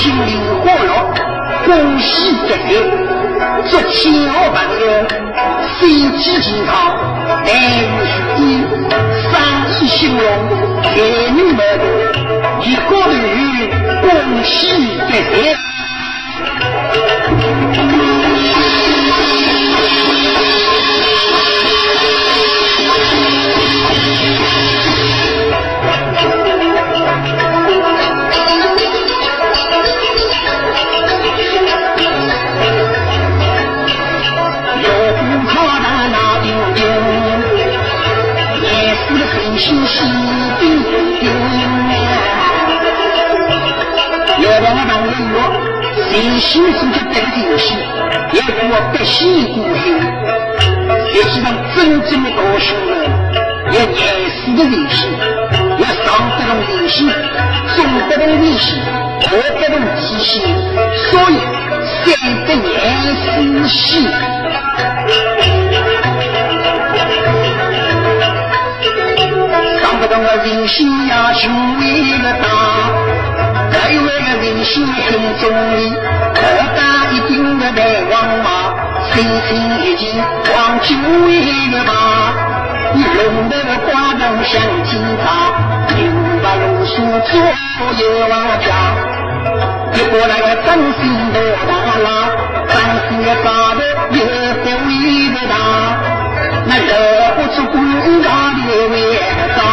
新年快乐恭喜发财祝亲朋好友身体健康万事如意生意兴隆财源茂隆年年有余恭喜发财人心是个这个游戏，也我百姓孤心。实际上，真正的高兴人，要严死的人心，要上得动人心，中得动人心，下得动人心，所以三得严死心。我人心呀，雄伟了大，人心很重要，可大一顶的白王马，身身一件黄九尾的马，你龙的花灯像金塔，牛把龙树左右往家，一过来个真心的大郎，真心的大的也不为的大，那惹不出公家的为大。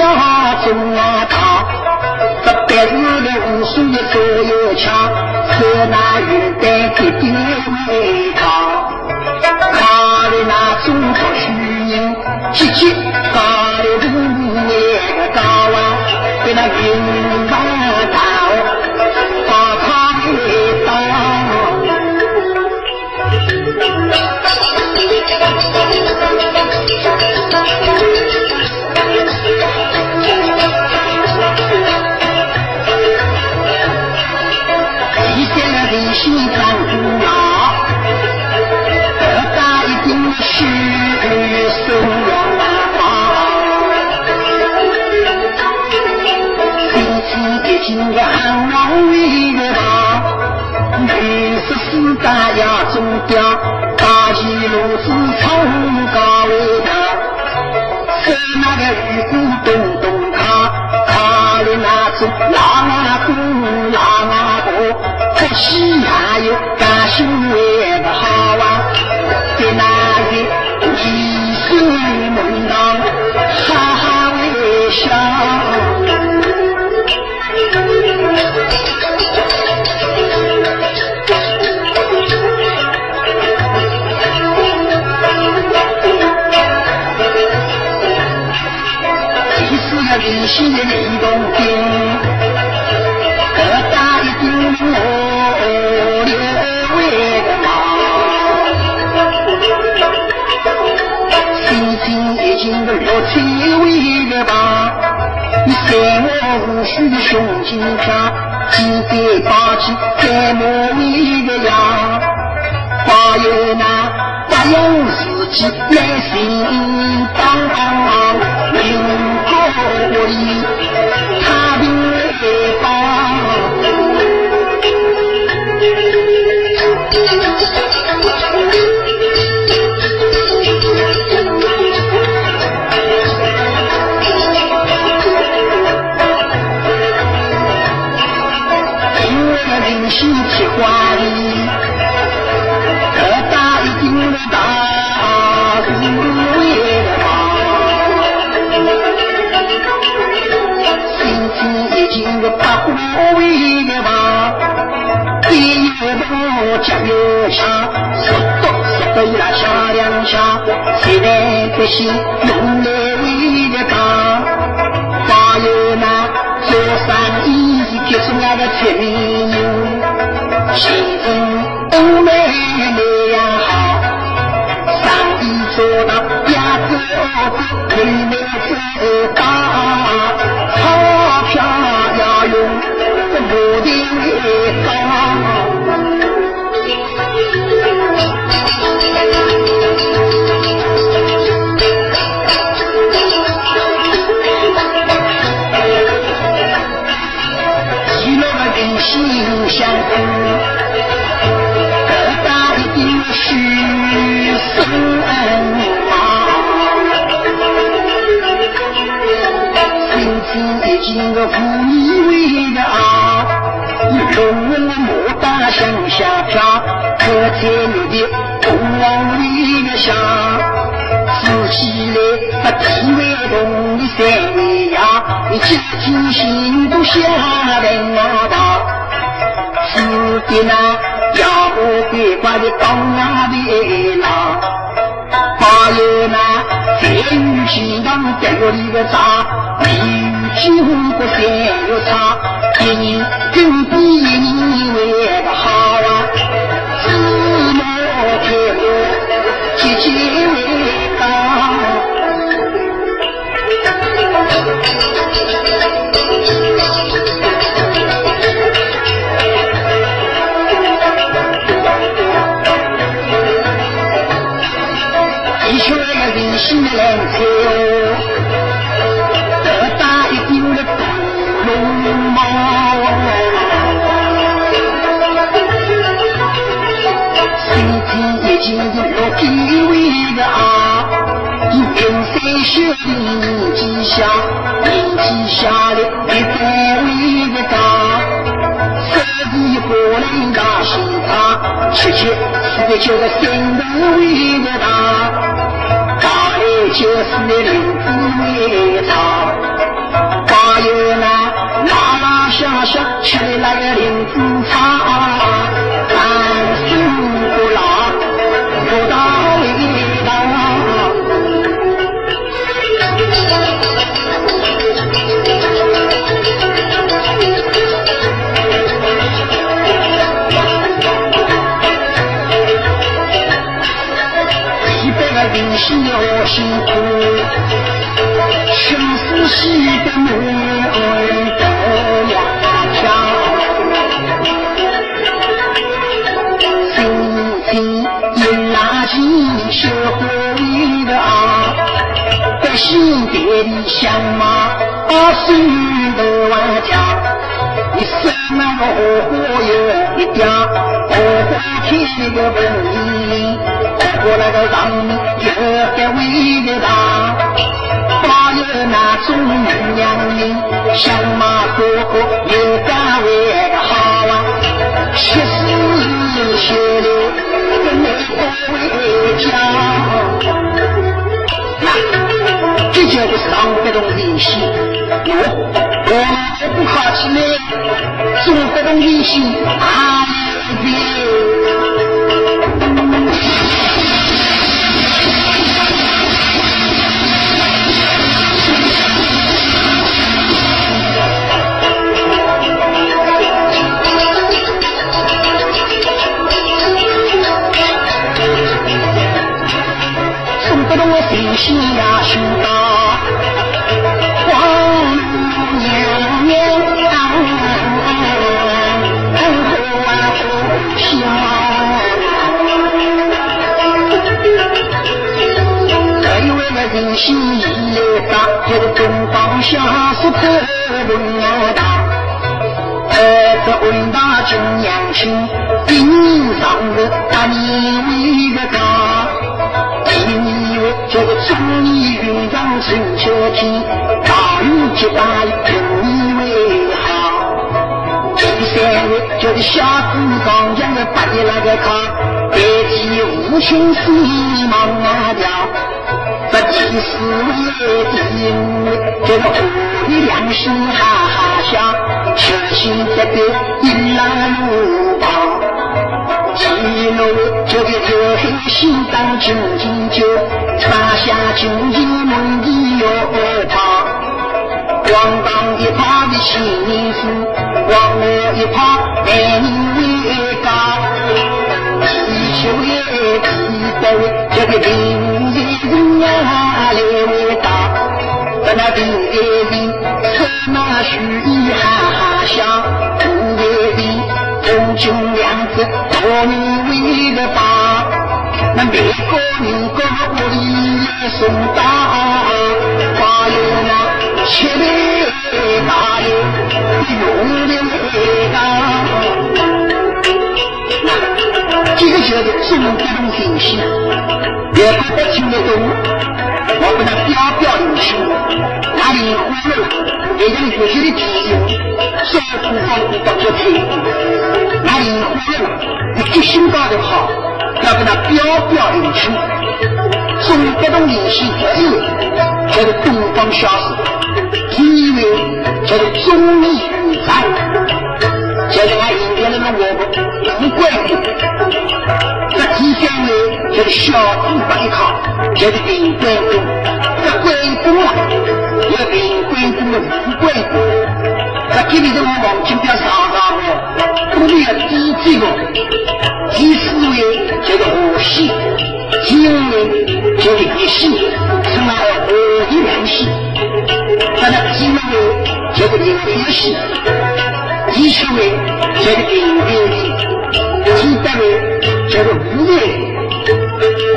大的家中啊大，这白日的无数的所有枪，是那玉带的点为他，他的那中国虚人，积极心的李洞宾。我留为个马，心心一心的六七为个马，你三我无须的胸襟下，几代八气在莫为个呀，还有那不用自己来心当，我心得意那小两下，谁来不心用来为了讲？还有那做生意就是那个铁面牛，先生都没那样好，生意做到鸭子窝子，妹妹子大，钞票要用不停的高。心情已经个不以为的啊，龙牡丹向下飘，可见你的东往里的下。说起来，那地位动的三位呀，你几斤心都吓人啊吧？是的呢，要不别怪你当啊的啦。还有呢，在雨天当掉里个渣，雨天不三又差，一人更比一人为的好啊。芝麻开我，节节为高。一圈个人心的蓝你就是心头味的大，大的就是你林子味茶，一百个人。心要辛苦，生死系的门都要跳。心情一拉近，社会的啊，百姓别理想嘛，把心都万家。你生那个火火有一点，火火天个本领，我那个让你有个伟的大。还有那种女娘人，相马哥哥有单位好啊，七十血流跟美国为家。那这就是上不动联系，我我不客气呢，中这种联系啊就是小子刚强的八爷那个他，代替无情死忙啊掉。这第四位、第五位就是我的良心哈哈笑，痴心得个一拉路吧。第六位这个天黑心当军营酒，撒下军营梦里有他。咣当一炮的新衣服，往我一炮男人为家。地球也一斗，这个平日人呀来为大。在那平日里，车马书意哈哈响，午夜里风军两子多你为个大。那每个人各屋里来送大，花有那七中国的信息，也不不听得懂，我跟他表表明去，哪里忽悠，也有有些的提醒，说不方便到这退，哪里忽悠，你决心搞得好。要跟他表表明清，中国的联系第一叫做东方小史，第一位叫做中美语战，叫做俺印度人的我们不关系。这第三位叫做小子白卡，叫做林关公，这关公啊，有林关公的五关公，这这里头我王金彪上上的，都没有第几个。第四位叫做无锡，第五位叫做一系，称为五一两系。那么第六位叫做林飞系，第七位叫做林飞系，第八位叫做吴越。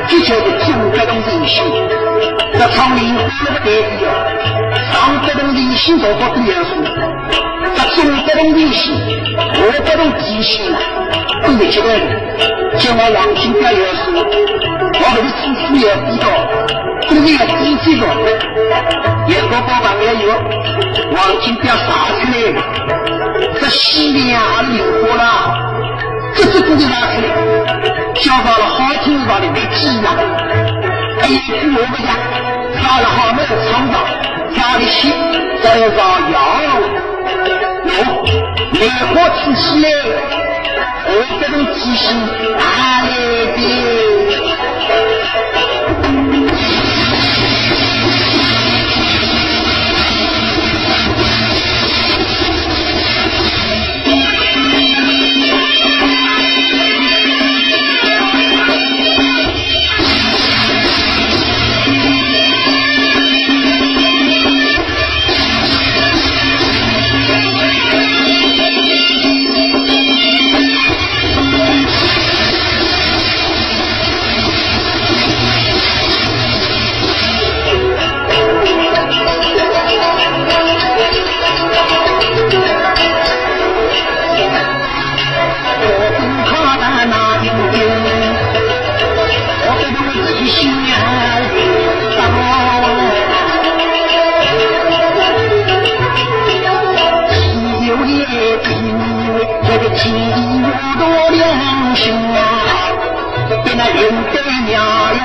这叫做中国的人性。这苍林不得意哦，上不懂人性做好多元素，这中不懂人性，我不懂人性啊，都没出来的。叫我王金彪元素，我们的知识也比较，都没有低级的。也个宝宝也有，王金彪杀出来，这西边啊灵活了，这这都给拿出来，教到了好听的道理没记了。哎呀，我不讲，杀了好没有创造，杀的心再造谣，哦，梅花吃起来。我这种记性哪来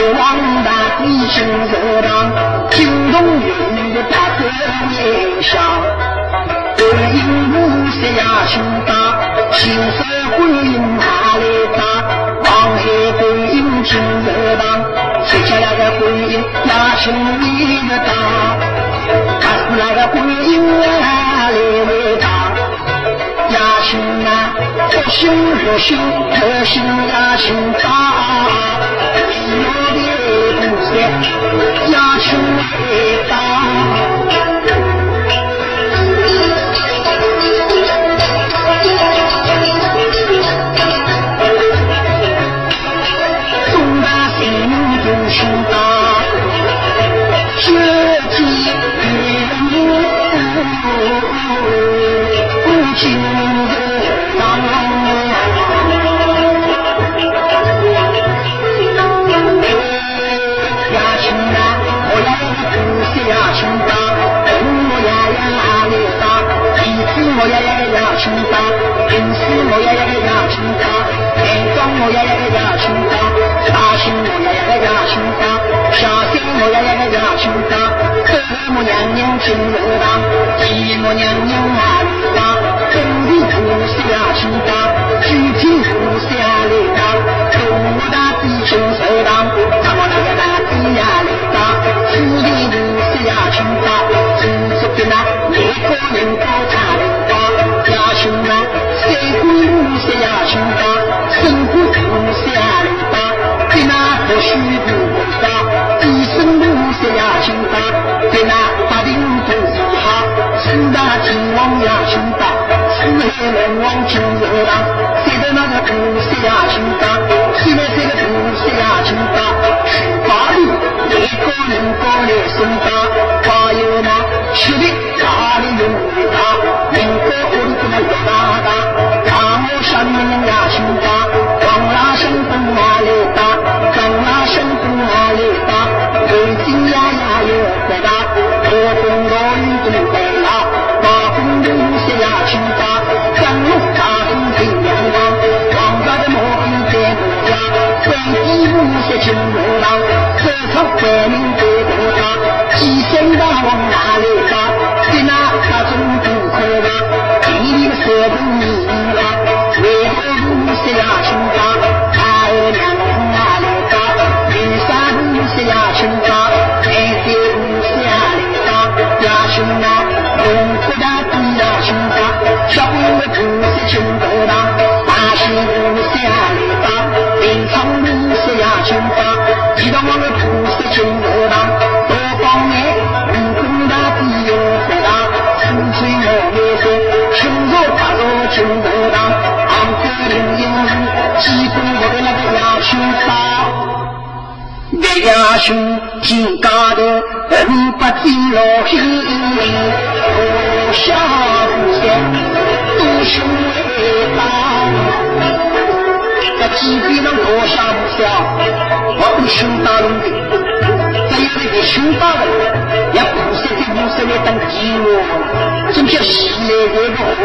王大贵姓寿堂，金童银子他都卖相。观音菩萨心大，菩萨观音他来打。王海观音姓寿堂，谁家那的观音呀心也大？他是那个观音啊来会打，呀心哪，佛心佛心佛心呀心大。家穷，爱大。chúng ta 你等寂寞，真叫喜来的哦。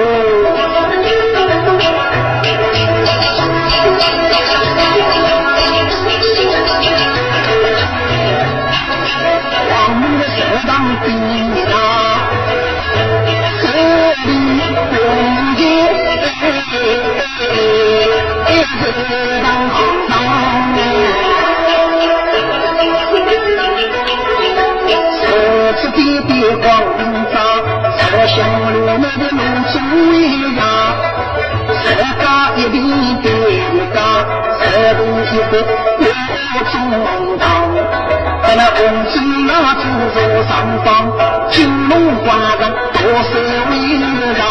坐上方，金龙挂上多少位子上？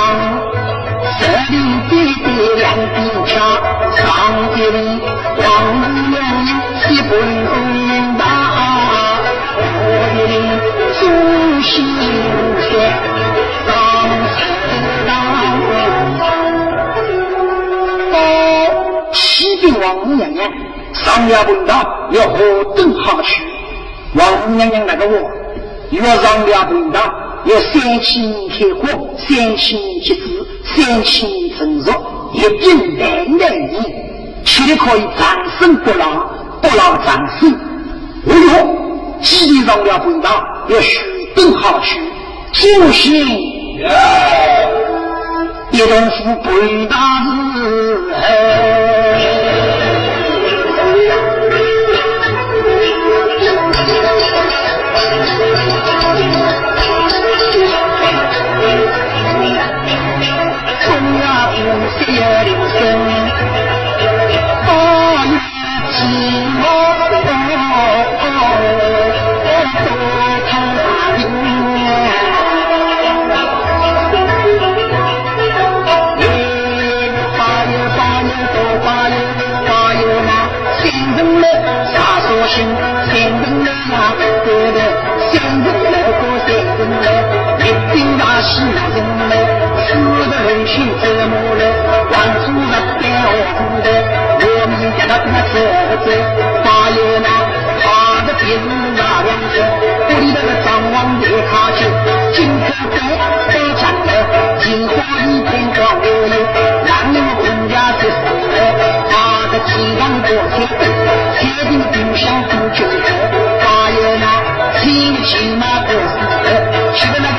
十里边边两柄枪，上边王母娘娘下边王母娘娘，祖心上罡四。到西边王母娘娘上压文档要何等好处？王母娘娘那个我。要上了北大，要三清开花，三清结籽，三清成熟，一定难得及。岂对可以长生不老，不老长生。为有？几点上了北大，要学更好学，就是一种福报大智。security 八月那，他的节日拿样多？屋里那个张王爷他穷，金克贵在家呢，金花一天到黑有，让你们婚嫁结束哎，他的地方多些，写的丁香多娇哎，大那呢，千里骑马过山来，的那。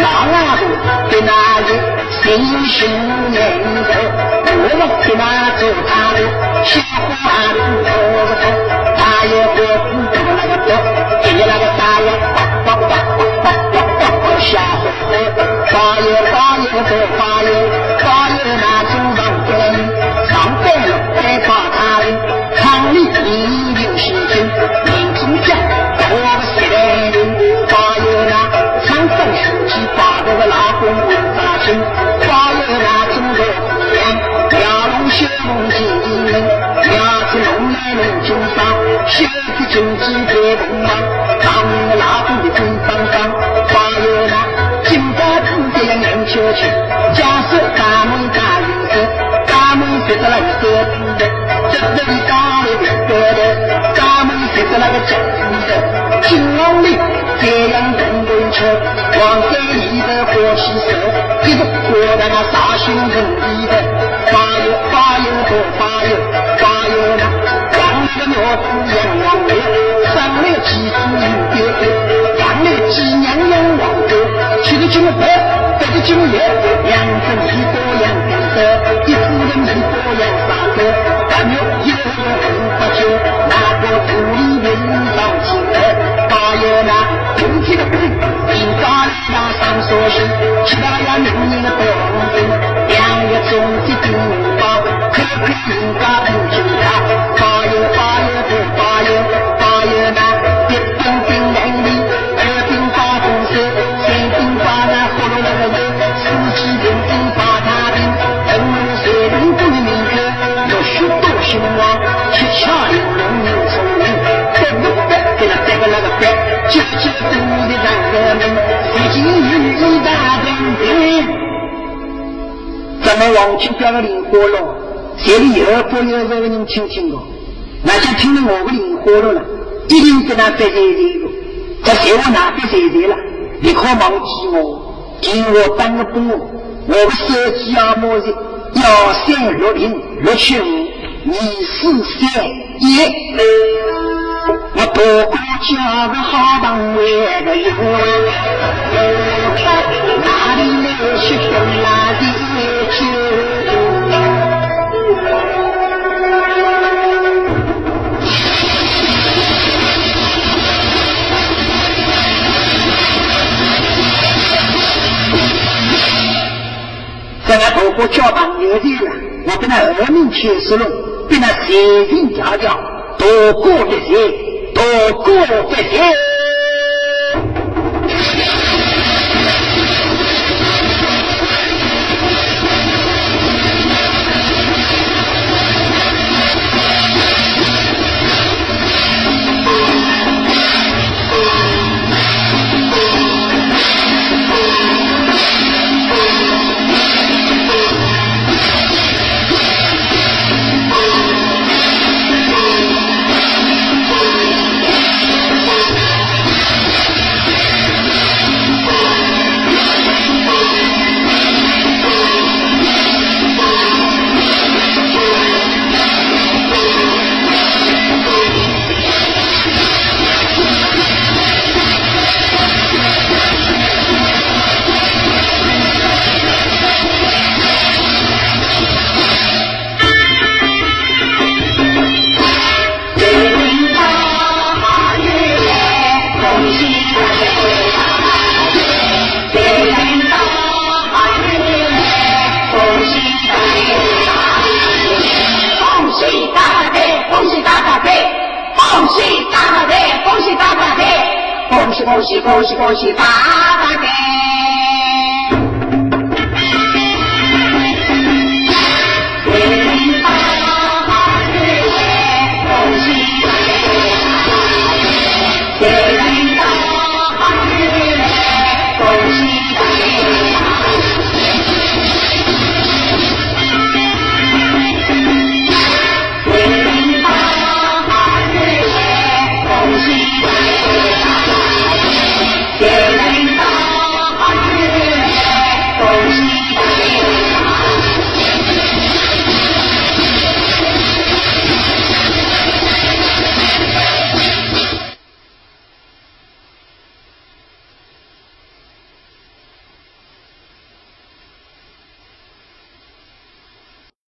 老阿婆在那里精心酿头，我们在那里做他的小大人。他也不知那个那个那个啥大大大大大大人，他也大知。人家门关的，咱们贴着那个金的，金老妹这样人人吃，黄山里的火气色，一个过的那大兴头里的，发哟发哟不发哟，发哟那当那个苗子杨老妹，上来几次有爹爹，上几娘养王哥，娶个金婆，得个金爷，养子泥多养点子，一夫泥你多养三个。今朝两上手机，七八个男人的包，两个中间金包，快快人家不进家，发又发又。白，九九都的让人们。咱们王清标的灵火了，这里二波有这个人听听过，那就听了我的灵火了了，一定跟他在这里个，这谁我哪不在这了？你可忘记我，听我当个波，我的手机啊么子幺三六零六七五二四三一，我多过叫个好当位的人，哪里来雪风哪里。在俺婆婆交朋友的了，我跟他二名去石龙，跟他随便调调，多过一些，多过一恭喜恭喜恭喜发大财！